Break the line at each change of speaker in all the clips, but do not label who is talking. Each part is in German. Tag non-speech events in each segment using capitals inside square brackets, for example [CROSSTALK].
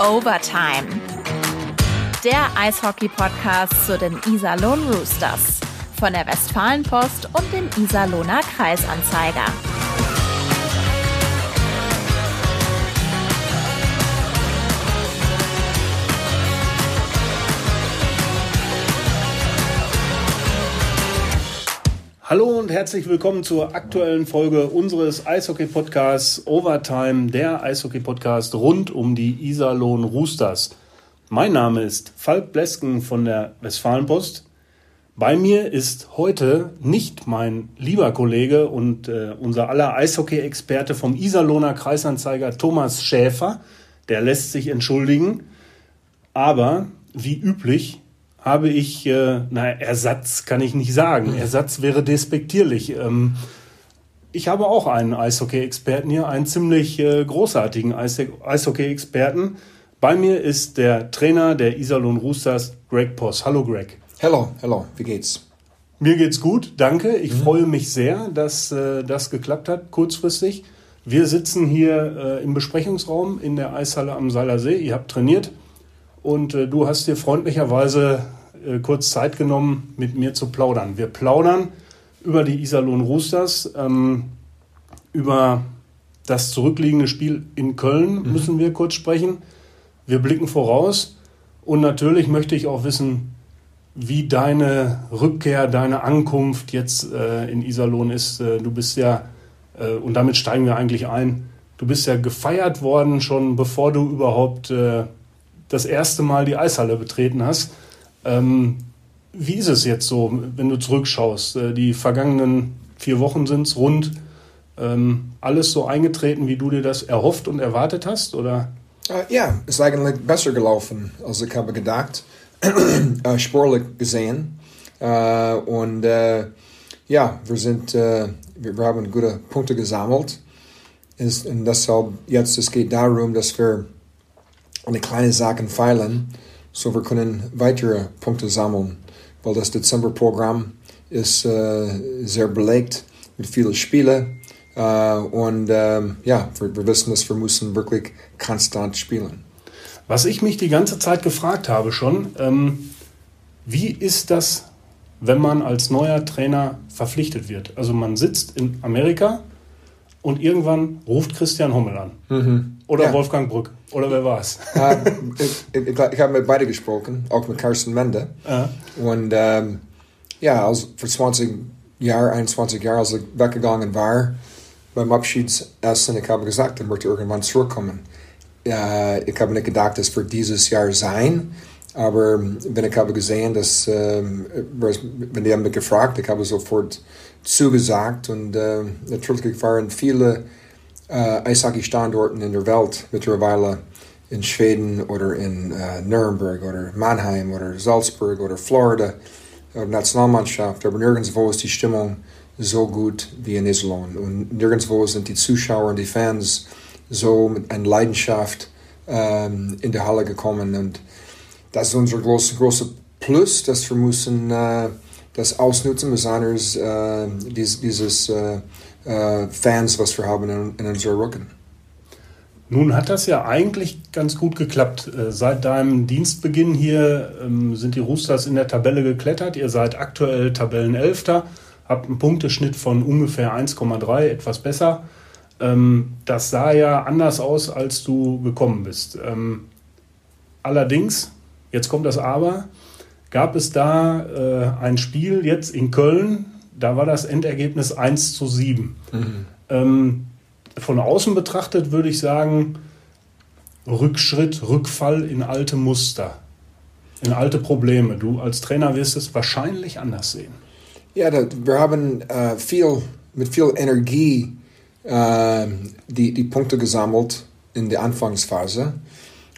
Overtime. Der Eishockey-Podcast zu den Iserlohn Roosters von der Westfalenpost und dem Iserlohner Kreisanzeiger.
Hallo und herzlich willkommen zur aktuellen Folge unseres Eishockey-Podcasts Overtime, der Eishockey-Podcast rund um die Iserlohn Roosters. Mein Name ist Falk Blesken von der Westfalenpost. Bei mir ist heute nicht mein lieber Kollege und äh, unser aller Eishockey-Experte vom Iserlohner Kreisanzeiger Thomas Schäfer. Der lässt sich entschuldigen. Aber wie üblich habe ich, äh, na, Ersatz kann ich nicht sagen. Ersatz wäre despektierlich. Ähm, ich habe auch einen Eishockey-Experten hier, einen ziemlich äh, großartigen Eishockey-Experten. Bei mir ist der Trainer der Iserlohn Roosters, Greg Poss. Hallo Greg.
Hallo, hallo, wie geht's?
Mir geht's gut, danke. Ich mhm. freue mich sehr, dass äh, das geklappt hat, kurzfristig. Wir sitzen hier äh, im Besprechungsraum in der Eishalle am Seiler See. Ihr habt trainiert. Und äh, du hast dir freundlicherweise äh, kurz Zeit genommen, mit mir zu plaudern. Wir plaudern über die Iserlohn Roosters, ähm, über das zurückliegende Spiel in Köln mhm. müssen wir kurz sprechen. Wir blicken voraus und natürlich möchte ich auch wissen, wie deine Rückkehr, deine Ankunft jetzt äh, in Iserlohn ist. Äh, du bist ja, äh, und damit steigen wir eigentlich ein, du bist ja gefeiert worden, schon bevor du überhaupt äh, das erste Mal die Eishalle betreten hast. Ähm, wie ist es jetzt so, wenn du zurückschaust? Äh, die vergangenen vier Wochen sind es rund. Ähm, alles so eingetreten, wie du dir das erhofft und erwartet hast? Oder?
Uh, ja, es ist eigentlich besser gelaufen, als ich habe gedacht. uh, [CLEARS THROAT] sportlich gesehen. Uh, und ja, wir, sind, wir, wir, haben gute Punkte gesammelt. Ist, und deshalb jetzt es geht darum, dass wir eine kleine Sachen feilen, so wir können weitere Punkte sammeln, weil das Dezemberprogramm ist äh, sehr belegt mit vielen Spielen äh, und ähm, ja, wir, wir, wissen, dass wir müssen wirklich konstant spielen.
Was ich mich die ganze Zeit gefragt habe schon, ähm, wie ist das, wenn man als neuer Trainer verpflichtet wird? Also man sitzt in Amerika und irgendwann ruft Christian Hommel an. Mhm. Oder ja. Wolfgang Brück. Oder wer war es?
Ich, ich, ich habe mit beiden gesprochen, auch mit Carsten Mende. Ja. Und ähm, ja, als vor 20 Jahren, 21 Jahren, als ich weggegangen war, beim Abschiedsessen, ich habe gesagt, er wird irgendwann zurückkommen. Äh, ich habe nicht gedacht, es wird dieses Jahr sein. Aber wenn ich habe gesehen, dass, ähm, wenn die haben mich gefragt, ich habe sofort zugesagt und äh, natürlich waren viele äh, Eishockey-Standorten in der Welt mittlerweile in Schweden oder in äh, Nürnberg oder Mannheim oder Salzburg oder Florida oder Nationalmannschaft, aber nirgendwo ist die Stimmung so gut wie in Iserlohn. Und nirgendwo sind die Zuschauer und die Fans so mit einer Leidenschaft ähm, in die Halle gekommen. Und das ist unser große, große Plus, dass wir müssen äh, das ausnutzen, besonders äh, dies, dieses äh, äh, Fans, was wir haben in, in unserer Rücken.
Nun hat das ja eigentlich ganz gut geklappt. Äh, seit deinem Dienstbeginn hier ähm, sind die Roosters in der Tabelle geklettert. Ihr seid aktuell Tabellenelfter, habt einen Punkteschnitt von ungefähr 1,3, etwas besser. Ähm, das sah ja anders aus, als du gekommen bist. Ähm, allerdings Jetzt kommt das Aber. Gab es da äh, ein Spiel jetzt in Köln, da war das Endergebnis 1 zu 7. Mhm. Ähm, von außen betrachtet würde ich sagen, Rückschritt, Rückfall in alte Muster, in alte Probleme. Du als Trainer wirst es wahrscheinlich anders sehen.
Ja, wir haben äh, viel, mit viel Energie äh, die, die Punkte gesammelt in der Anfangsphase.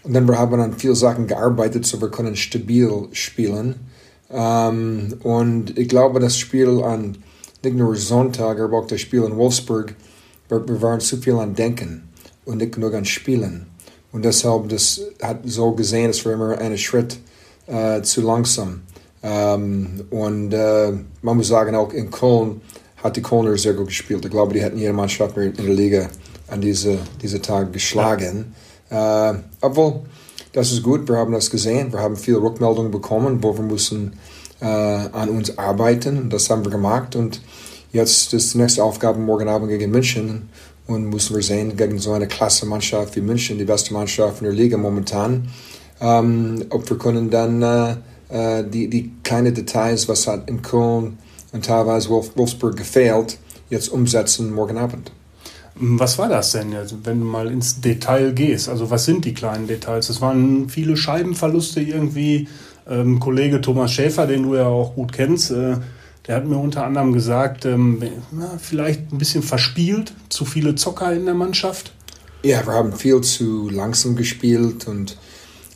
Und dann wir haben an vielen Sachen gearbeitet, so wir können stabil spielen. Ähm, und ich glaube, das Spiel an nicht nur Sonntag, aber auch das Spiel in Wolfsburg, wir, wir waren zu viel an Denken und nicht genug an Spielen. Und deshalb das hat so gesehen, es war immer ein Schritt äh, zu langsam. Ähm, und äh, man muss sagen, auch in Köln hat die Kölner sehr gut gespielt. Ich glaube, die hätten jede Mannschaft in der Liga an diese, diese Tag geschlagen. Ja. Äh, obwohl, das ist gut, wir haben das gesehen, wir haben viele Rückmeldungen bekommen, wo wir müssen äh, an uns arbeiten. Das haben wir gemacht und jetzt ist die nächste Aufgabe morgen Abend gegen München und müssen wir sehen, gegen so eine klasse Mannschaft wie München, die beste Mannschaft in der Liga momentan, ähm, ob wir können dann äh, äh, die, die kleinen Details, was hat in Köln und teilweise Wolf, Wolfsburg gefehlt, jetzt umsetzen morgen Abend.
Was war das denn jetzt, wenn du mal ins Detail gehst? Also was sind die kleinen Details? Es waren viele Scheibenverluste irgendwie. Ähm, Kollege Thomas Schäfer, den du ja auch gut kennst, äh, der hat mir unter anderem gesagt, ähm, na, vielleicht ein bisschen verspielt, zu viele Zocker in der Mannschaft.
Ja, wir haben viel zu langsam gespielt und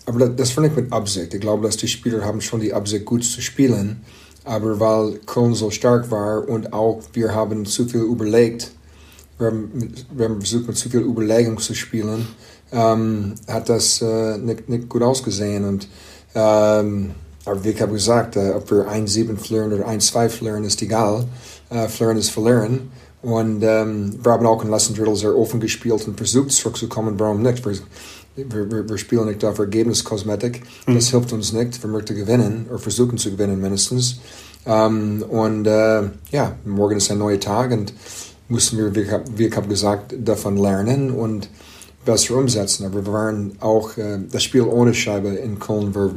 aber das, das fand ich mit Absicht. Ich glaube, dass die Spieler haben schon die Absicht, gut zu spielen. Aber weil Köln so stark war und auch wir haben zu viel überlegt, wir haben, wir haben versucht mit zu viel Überlegung zu spielen, ähm, hat das äh, nicht, nicht gut ausgesehen. Und ähm, aber wie ich habe gesagt, äh, ob wir 1-7 verlieren oder 1-2 verlieren, ist egal. Äh, verlieren ist verlieren. Und ähm, wir haben auch in Lesson Drittel sehr offen gespielt und versucht zurückzukommen. Warum nicht? Wir, wir, wir spielen nicht auf Ergebniskosmetik. Das mhm. hilft uns nicht. Wir möchten gewinnen oder versuchen zu gewinnen mindestens. Ähm, und äh, ja, morgen ist ein neuer Tag und müssen wir, wie ich habe gesagt, davon lernen und besser umsetzen. Aber wir waren auch, äh, das Spiel ohne Scheibe in Köln war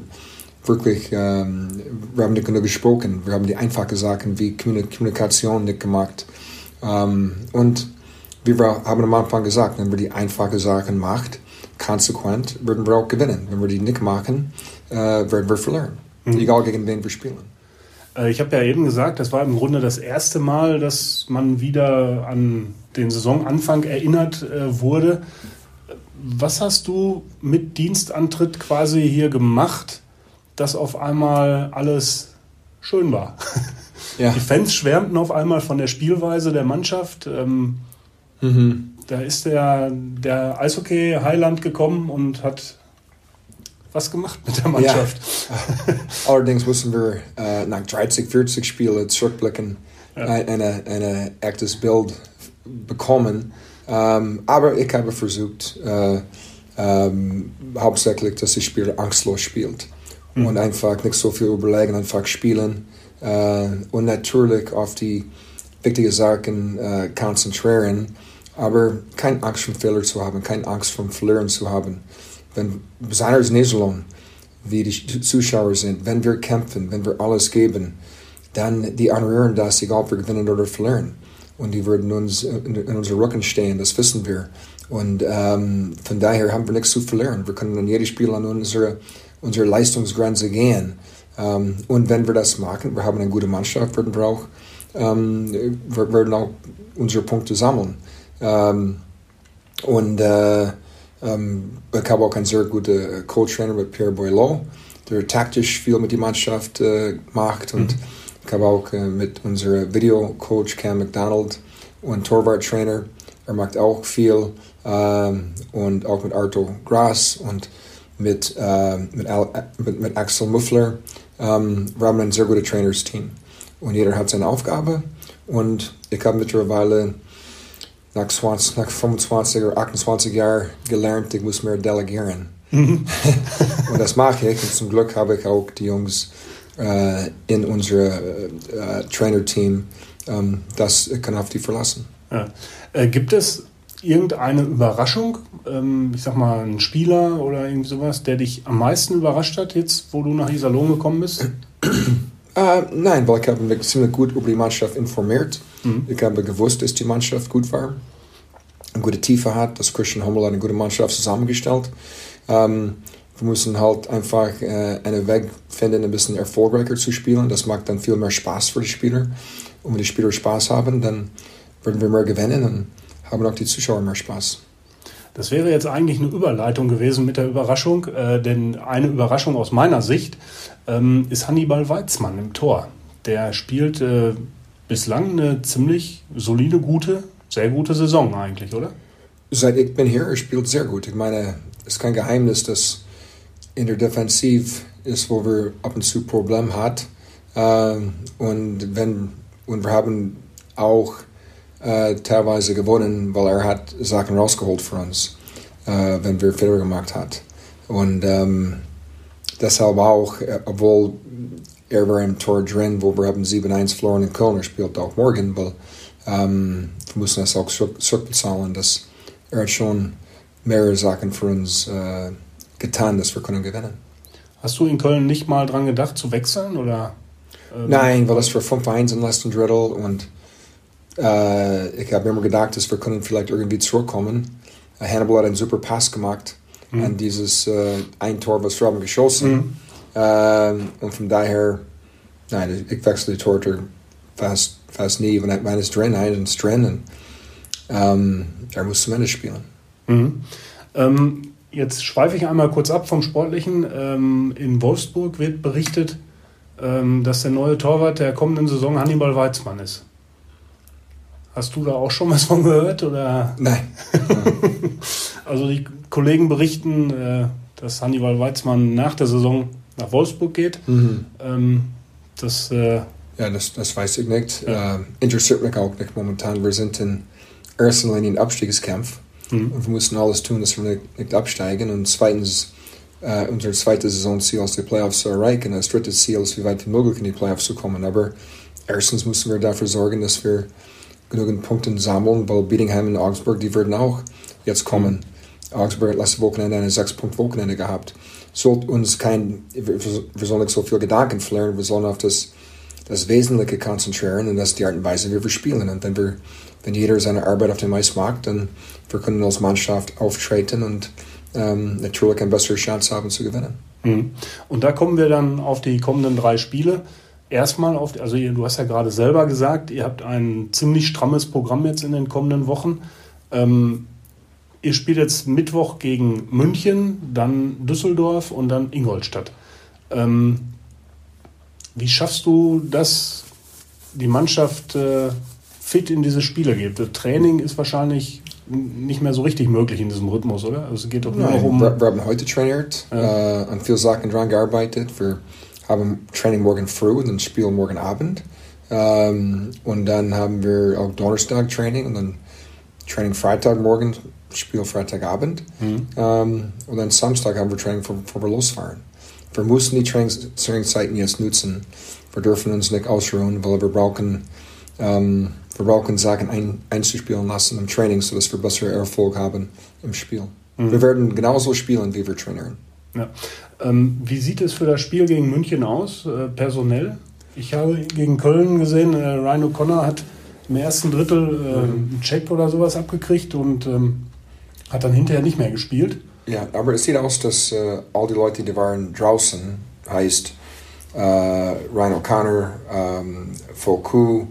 wirklich, ähm, wir haben nicht genug gesprochen. Wir haben die einfachen Sachen wie Kommunikation nicht gemacht. Ähm, und wie wir haben am Anfang gesagt, wenn wir die einfachen Sachen macht, konsequent, würden wir auch gewinnen. Wenn wir die nicht machen, äh, werden wir verlieren. Mhm. Egal gegen wen wir spielen.
Äh, ich habe ja eben gesagt, das war im Grunde das erste Mal, dass man wieder an den Saisonanfang erinnert äh, wurde. Was hast du mit Dienstantritt quasi hier gemacht, dass auf einmal alles schön war? Ja. Die Fans schwärmten auf einmal von der Spielweise der Mannschaft. Ähm, mhm. Da ist der, der Eishockey-Heiland gekommen und hat was gemacht mit der Mannschaft. [LAUGHS]
Ja. Allerdings müssen wir äh, nach 30, 40 Spielen zurückblicken, ja. ein eine echtes Bild bekommen. Ähm, aber ich habe versucht, äh, ähm, hauptsächlich, dass die Spieler angstlos spielt mhm. und einfach nicht so viel überlegen, einfach spielen äh, und natürlich auf die wichtigen Sachen konzentrieren, aber keine Angst vom Fehler zu haben, keine Angst vom Verlieren zu haben wenn besonders Niederlande, wie die Zuschauer sind, wenn wir kämpfen, wenn wir alles geben, dann die honorieren das, egal ob wir gewinnen oder verlieren. Und die würden uns in, in Rücken stehen, das wissen wir. Und ähm, von daher haben wir nichts zu verlieren. Wir können in jedem Spiel an unsere, unsere Leistungsgrenze gehen. Ähm, und wenn wir das machen, wir haben eine gute Mannschaft, würden wir auch, ähm, werden auch unsere Punkte sammeln. Ähm, und äh, ähm, ich habe auch einen sehr guten Co-Trainer mit Pierre Boileau, der taktisch viel mit der Mannschaft äh, macht. Und mhm. ich habe auch äh, mit unserem Video-Coach Cam McDonald und Torwart-Trainer, er macht auch viel. Ähm, und auch mit Arto Gras und mit, äh, mit, mit, mit, Axel Muffler. Ähm, wir haben ein sehr gutes Trainers-Team. Und jeder hat seine Aufgabe. Und ich habe mittlerweile nach, 20, nach 25 oder 28 Jahren gelernt, ich muss mehr delegieren. Mhm. [LAUGHS] und das mache ich. Und zum Glück habe ich auch die Jungs äh, in unserem äh, Trainer-Team, ähm, das kann auf die verlassen.
Ja. Äh, gibt es irgendeine Überraschung, ähm, ich sag mal ein Spieler oder irgendwie sowas, der dich am meisten überrascht hat, jetzt wo du nach Iserlohn gekommen bist? [CLEARS THROAT]
Uh, nein, weil ich habe mich ziemlich gut über die Mannschaft informiert. Mhm. Ich habe gewusst, dass die Mannschaft gut war, eine gute Tiefe hat, dass Christian Hummel eine gute Mannschaft zusammengestellt. Ähm, wir müssen halt einfach äh, einen Weg finden, ein bisschen erfolgreicher zu spielen. Das macht dann viel mehr Spaß für die Spieler. Und wenn die Spieler Spaß haben, dann werden wir mehr gewinnen und haben auch die Zuschauer mehr Spaß.
Das wäre jetzt eigentlich eine Überleitung gewesen mit der Überraschung, äh, denn eine Überraschung aus meiner Sicht ähm, ist Hannibal Weizmann im Tor. Der spielt äh, bislang eine ziemlich solide, gute, sehr gute Saison eigentlich, oder?
Seit ich bin hier, er spielt sehr gut. Ich meine, es ist kein Geheimnis, dass in der Defensiv ist, wo wir ab und zu Probleme hat. Ähm, und wenn und wir haben auch äh, teilweise gewonnen, weil er hat Sachen rausgeholt für uns, äh, wenn wir Fehler gemacht hat. Und ähm, deshalb auch, äh, obwohl er war im Tor drin, wo wir haben 7-1 verloren in Köln, er spielt auch morgen, weil ähm, wir müssen das auch zurückbezahlen, dass er hat schon mehrere Sachen für uns äh, getan, dass wir können gewinnen.
Hast du in Köln nicht mal dran gedacht zu wechseln oder?
Ähm Nein, weil es für 5-1 im letzten Drittel und äh, ich habe immer gedacht, dass wir können vielleicht irgendwie zurückkommen. Uh, Hannibal hat einen super Pass gemacht mhm. an dieses äh, ein Tor, was wir haben geschossen. Mhm. Äh, und von daher, nein, ich wechsle die Torte fast, fast nie. Wenn, wenn es drin ist drin. Und, ähm, er muss zumindest spielen.
Mhm. Ähm, jetzt schweife ich einmal kurz ab vom Sportlichen. Ähm, in Wolfsburg wird berichtet, ähm, dass der neue Torwart der kommenden Saison Hannibal Weizmann ist. Hast du da auch schon was von gehört? Oder?
Nein. [LAUGHS]
also die Kollegen berichten, äh, dass Hannibal Weizmann nach der Saison nach Wolfsburg geht. Mhm. Ähm, das, äh,
ja, das, das weiß ich nicht. Ja. Äh, interessiert mich auch nicht momentan. Wir sind in erster Linie in Abstiegskampf. Mhm. Und wir müssen alles tun, dass wir nicht, nicht absteigen. Und zweitens, äh, unser zweites Saisonziel ist, die Playoffs zu erreichen. Das dritte Ziel ist, wie weit wie möglich in die Playoffs zu kommen. Aber erstens müssen wir dafür sorgen, dass wir genügend Punkte sammeln, weil Biedingham und Augsburg, die würden auch jetzt kommen. Mhm. Augsburg hat letztes Wochenende eine 6-Punkt-Wochenende gehabt. Sollte uns kein, wir, sollen nicht so viel Gedanken verlieren, wir sollen auf das, das Wesentliche konzentrieren und das ist die Art und Weise, wie wir spielen. Und wenn wir, wenn jeder seine Arbeit auf dem Eis macht, dann wir können als Mannschaft auftreten und ähm, natürlich eine bessere Chance haben zu gewinnen.
Mhm. Und da kommen wir dann auf die kommenden drei Spiele. Erstmal auf, also du hast ja gerade selber gesagt, ihr habt ein ziemlich strammes Programm jetzt in den kommenden Wochen. Ähm, ihr spielt jetzt Mittwoch gegen München, dann Düsseldorf und dann Ingolstadt. Ähm, wie schaffst du das, die Mannschaft äh, fit in diese Spiele geht? Das Training ist wahrscheinlich nicht mehr so richtig möglich in diesem Rhythmus, oder? Also es geht doch nur
Nein,
noch um.
Wir, wir haben heute trainiert, ja. äh, an vielen Sachen dran gearbeitet. Wir haben Training morgen früh und dann Spiel morgen Abend. Ähm, und dann haben wir auch Donnerstag Training und dann Training Freitag morgen, Spiel Freitagabend. Mhm. Ähm, und dann Samstag haben wir Training, bevor wir losfahren. Wir müssen die Trainingszeiten jetzt nutzen. Wir dürfen uns nicht ausruhen, weil wir brauchen ähm, wir brauchen Sachen ein, einzuspielen lassen im Training, sodass wir bessere Erfolg haben im Spiel. Mhm. Wir werden genauso spielen, wie wir trainieren.
Ja. Ähm, wie sieht es für das Spiel gegen München aus, äh, personell? Ich habe gegen Köln gesehen, äh, Ryan O'Connor hat im ersten Drittel äh, einen Check oder sowas abgekriegt und ähm, hat dann hinterher nicht mehr gespielt.
Ja, aber es sieht aus, dass äh, all die Leute, die waren draußen, heißt äh, Ryan O'Connor, ähm, Foucault,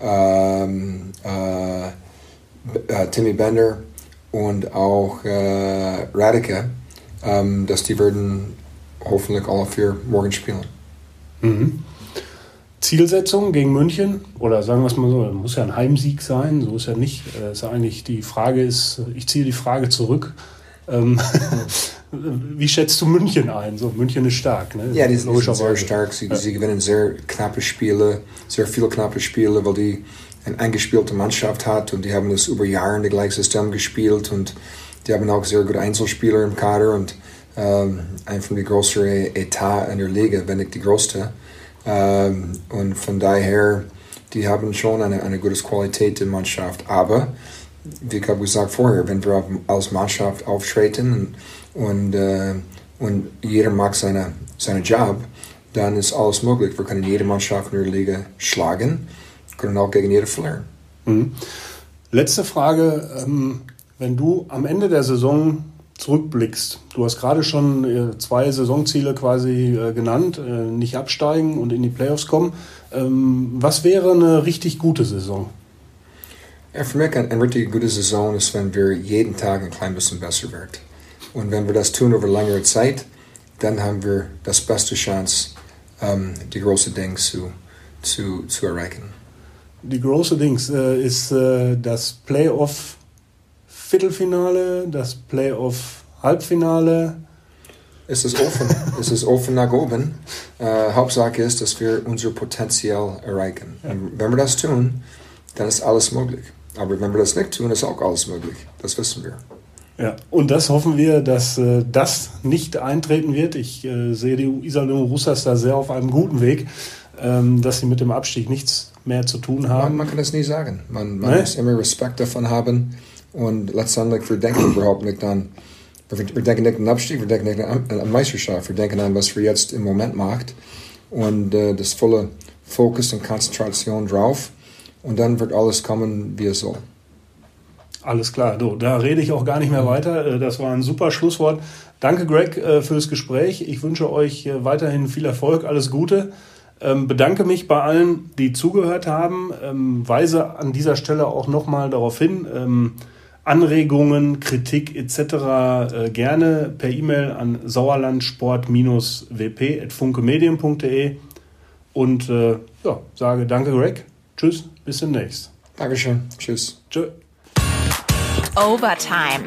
ähm, äh, äh, Timmy Bender und auch äh, Radike, ähm, dass die werden hoffentlich alle vier morgen spielen.
Mhm. Zielsetzung gegen München oder sagen wir es mal so, muss ja ein Heimsieg sein, so ist ja nicht. Äh, ist ja eigentlich die Frage ist, ich ziehe die Frage zurück. Ähm, [LAUGHS] wie schätzt du München ein? So, München ist stark, ne?
Ja, die sind sehr stark. Sie, ja. sie, gewinnen sehr knappe Spiele, sehr viele knappe Spiele, weil die eine eingespielte Mannschaft hat und die haben das über Jahre in der gleichen System gespielt und die haben auch sehr gute Einzelspieler im Kader und ähm, von den größten Etat in der Liga, wenn nicht die größte. Ähm, und von daher, die haben schon eine, eine gute Qualität in Mannschaft. Aber, wie ich habe gesagt vorher, wenn wir als Mannschaft auftreten und, und, äh, und jeder seine, seinen Job, dann ist alles möglich. Wir können jede Mannschaft in der Liga schlagen, können auch gegen jede verlieren.
Mhm. Letzte Frage. Ähm, wenn du am Ende der Saison zurückblickst, du hast gerade schon äh, zwei Saisonziele quasi äh, genannt, äh, nicht absteigen und in die Playoffs kommen. Ähm, was wäre eine richtig gute Saison?
Ja, für mich eine, richtig gute Saison ist, wenn wir jeden Tag ein klein bisschen besser werden. Und wenn wir das tun über längere Zeit, dann haben wir das beste Chance, um, die großen Dinge zu, zu, zu erreichen.
Die große Dings ist das Playoff Viertelfinale, das Playoff-Halbfinale.
Es ist offen, [LAUGHS] es ist offen nach oben. Äh, Hauptsache ist, dass wir unser Potenzial erreichen. Ja. Wenn wir das tun, dann ist alles möglich. Aber wenn wir das nicht tun, ist auch alles möglich. Das wissen wir.
Ja, und das hoffen wir, dass äh, das nicht eintreten wird. Ich äh, sehe die Iserlohn Russas da sehr auf einem guten Weg, ähm, dass sie mit dem Abstieg nichts mehr zu tun haben.
Man, man kann das nie sagen. Man, man nee? muss immer Respekt davon haben und letztendlich, wir denken überhaupt nicht an, wir denken nicht an den Abstieg, wir denken nicht an eine Meisterschaft, wir denken an, was wir jetzt im Moment macht und äh, das volle Fokus und Konzentration drauf und dann wird alles kommen, wie es soll.
Alles klar, so, da rede ich auch gar nicht mehr weiter. Äh, das war ein super Schlusswort. Danke, Greg, äh, fürs Gespräch. Ich wünsche euch äh, weiterhin viel Erfolg, alles Gute. Ähm, bedanke mich bei allen, die zugehört haben. Ähm, weise an dieser Stelle auch nochmal darauf hin, ähm, Anregungen, Kritik etc. gerne per E-Mail an sauerlandsport-wp.funkemedien.de und äh, ja, sage danke, Greg. Tschüss, bis demnächst.
Dankeschön. Tschüss. Tschüss.
Overtime.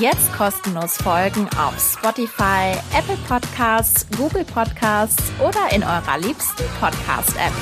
Jetzt kostenlos folgen auf Spotify, Apple Podcasts, Google Podcasts oder in eurer liebsten Podcast-App.